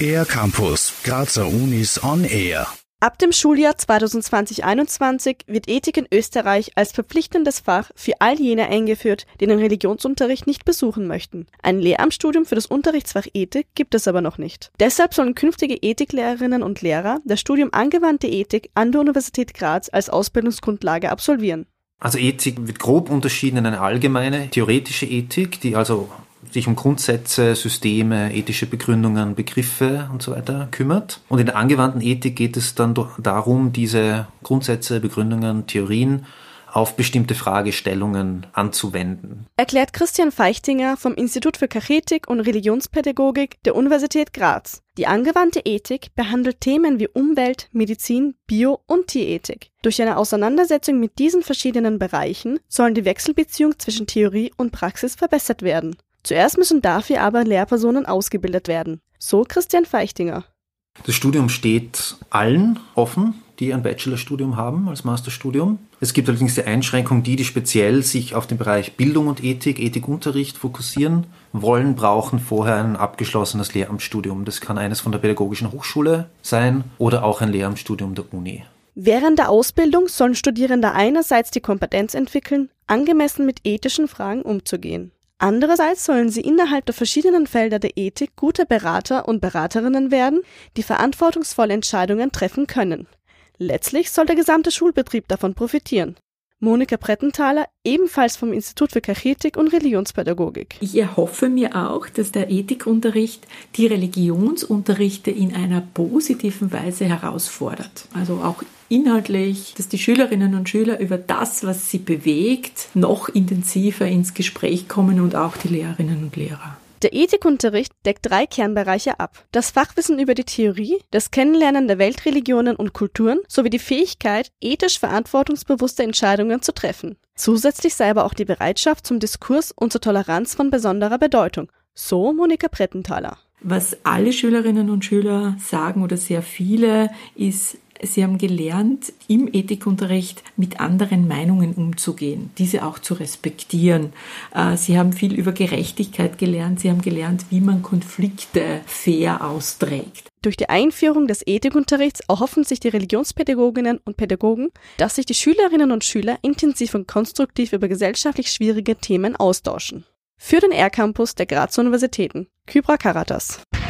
Air Campus, Grazer Unis on Air. Ab dem Schuljahr 2020-21 wird Ethik in Österreich als verpflichtendes Fach für all jene eingeführt, die den Religionsunterricht nicht besuchen möchten. Ein Lehramtsstudium für das Unterrichtsfach Ethik gibt es aber noch nicht. Deshalb sollen künftige Ethiklehrerinnen und Lehrer das Studium Angewandte Ethik an der Universität Graz als Ausbildungsgrundlage absolvieren. Also Ethik wird grob unterschieden in eine allgemeine theoretische Ethik, die also sich um Grundsätze, Systeme, ethische Begründungen, Begriffe und so weiter kümmert. Und in der angewandten Ethik geht es dann darum, diese Grundsätze, Begründungen, Theorien auf bestimmte Fragestellungen anzuwenden. Erklärt Christian Feichtinger vom Institut für Kachetik und Religionspädagogik der Universität Graz. Die angewandte Ethik behandelt Themen wie Umwelt, Medizin, Bio- und Tierethik. Durch eine Auseinandersetzung mit diesen verschiedenen Bereichen sollen die Wechselbeziehung zwischen Theorie und Praxis verbessert werden. Zuerst müssen dafür aber Lehrpersonen ausgebildet werden. So Christian Feichtinger. Das Studium steht allen offen, die ein Bachelorstudium haben als Masterstudium. Es gibt allerdings die Einschränkung, die, die speziell sich auf den Bereich Bildung und Ethik, Ethikunterricht fokussieren wollen, brauchen vorher ein abgeschlossenes Lehramtsstudium. Das kann eines von der Pädagogischen Hochschule sein oder auch ein Lehramtsstudium der Uni. Während der Ausbildung sollen Studierende einerseits die Kompetenz entwickeln, angemessen mit ethischen Fragen umzugehen. Andererseits sollen sie innerhalb der verschiedenen Felder der Ethik gute Berater und Beraterinnen werden, die verantwortungsvolle Entscheidungen treffen können. Letztlich soll der gesamte Schulbetrieb davon profitieren. Monika Brettenthaler, ebenfalls vom Institut für Kachetik und Religionspädagogik. Ich erhoffe mir auch, dass der Ethikunterricht die Religionsunterrichte in einer positiven Weise herausfordert. Also auch inhaltlich, dass die Schülerinnen und Schüler über das, was sie bewegt, noch intensiver ins Gespräch kommen und auch die Lehrerinnen und Lehrer. Der Ethikunterricht deckt drei Kernbereiche ab. Das Fachwissen über die Theorie, das Kennenlernen der Weltreligionen und Kulturen sowie die Fähigkeit, ethisch verantwortungsbewusste Entscheidungen zu treffen. Zusätzlich sei aber auch die Bereitschaft zum Diskurs und zur Toleranz von besonderer Bedeutung. So Monika Brettenthaler. Was alle Schülerinnen und Schüler sagen oder sehr viele ist, Sie haben gelernt, im Ethikunterricht mit anderen Meinungen umzugehen, diese auch zu respektieren. Äh, Sie haben viel über Gerechtigkeit gelernt. Sie haben gelernt, wie man Konflikte fair austrägt. Durch die Einführung des Ethikunterrichts erhoffen sich die Religionspädagoginnen und Pädagogen, dass sich die Schülerinnen und Schüler intensiv und konstruktiv über gesellschaftlich schwierige Themen austauschen. Für den R-Campus der Grazer Universitäten. Kybra Karatas.